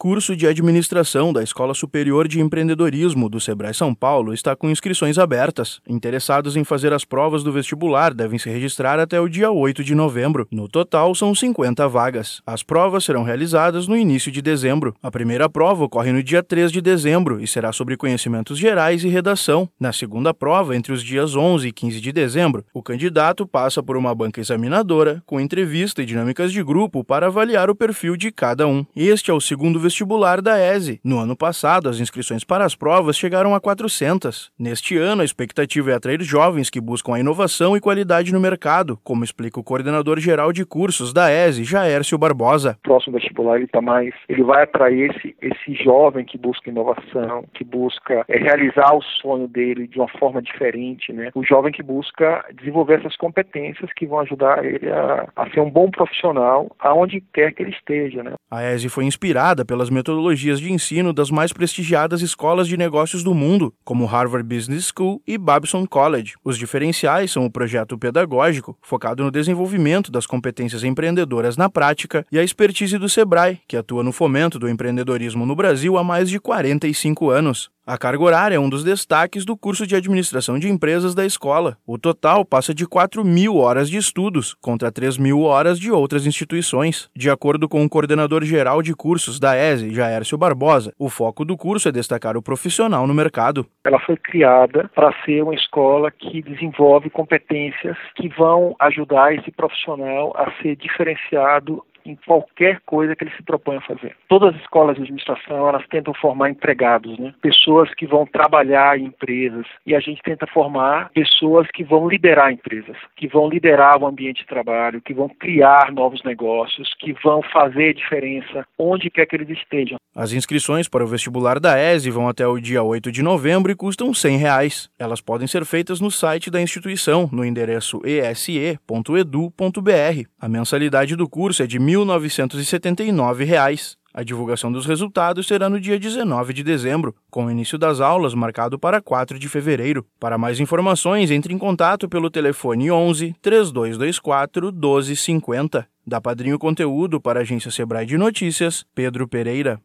Curso de Administração da Escola Superior de Empreendedorismo do Sebrae São Paulo está com inscrições abertas. Interessados em fazer as provas do vestibular devem se registrar até o dia 8 de novembro. No total, são 50 vagas. As provas serão realizadas no início de dezembro. A primeira prova ocorre no dia 3 de dezembro e será sobre conhecimentos gerais e redação. Na segunda prova, entre os dias 11 e 15 de dezembro, o candidato passa por uma banca examinadora com entrevista e dinâmicas de grupo para avaliar o perfil de cada um. Este é o segundo vestibular da ESE. No ano passado, as inscrições para as provas chegaram a 400. Neste ano, a expectativa é atrair jovens que buscam a inovação e qualidade no mercado, como explica o coordenador geral de cursos da ESE, Jaércio Barbosa. O próximo vestibular ele tá mais, ele vai atrair esse, esse jovem que busca inovação, que busca é, realizar o sonho dele de uma forma diferente, né? O jovem que busca desenvolver essas competências que vão ajudar ele a, a ser um bom profissional aonde quer que ele esteja, né? A ESE foi inspirada pela pelas metodologias de ensino das mais prestigiadas escolas de negócios do mundo, como Harvard Business School e Babson College. Os diferenciais são o projeto pedagógico, focado no desenvolvimento das competências empreendedoras na prática, e a expertise do Sebrae, que atua no fomento do empreendedorismo no Brasil há mais de 45 anos. A carga horária é um dos destaques do curso de administração de empresas da escola. O total passa de 4 mil horas de estudos, contra 3 mil horas de outras instituições. De acordo com o coordenador geral de cursos da ESE, Jaércio Barbosa, o foco do curso é destacar o profissional no mercado. Ela foi criada para ser uma escola que desenvolve competências que vão ajudar esse profissional a ser diferenciado em qualquer coisa que ele se propõe a fazer. Todas as escolas de administração, elas tentam formar empregados, né? pessoas que vão trabalhar em empresas, e a gente tenta formar pessoas que vão liderar empresas, que vão liderar o ambiente de trabalho, que vão criar novos negócios, que vão fazer diferença onde quer que eles estejam. As inscrições para o vestibular da ESE vão até o dia 8 de novembro e custam 100 reais. Elas podem ser feitas no site da instituição, no endereço ese.edu.br. A mensalidade do curso é de R$ 1.979. Reais. A divulgação dos resultados será no dia 19 de dezembro, com o início das aulas marcado para 4 de fevereiro. Para mais informações, entre em contato pelo telefone 11 3224 1250. Da Padrinho Conteúdo para a agência Sebrae de Notícias, Pedro Pereira.